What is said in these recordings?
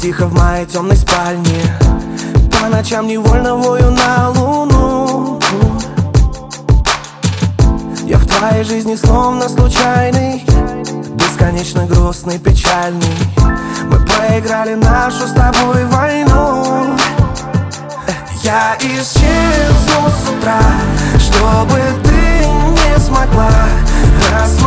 тихо в моей темной спальне. По ночам невольно вою на луну. Я в твоей жизни словно случайный Бесконечно грустный, печальный. Мы проиграли нашу с тобой войну. Я исчезну с утра Чтобы ты не смогла Рассмотреть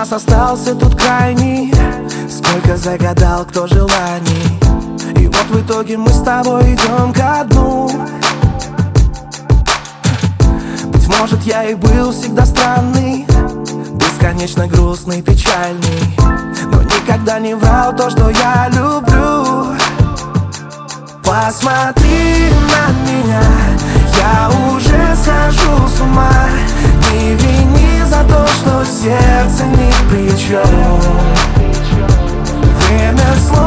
нас остался тут крайний? Сколько загадал кто желаний? И вот в итоге мы с тобой идем ко дну Быть может я и был всегда странный Бесконечно грустный, печальный Но никогда не врал то, что я люблю Посмотри на меня, сердце ни при чем Время словно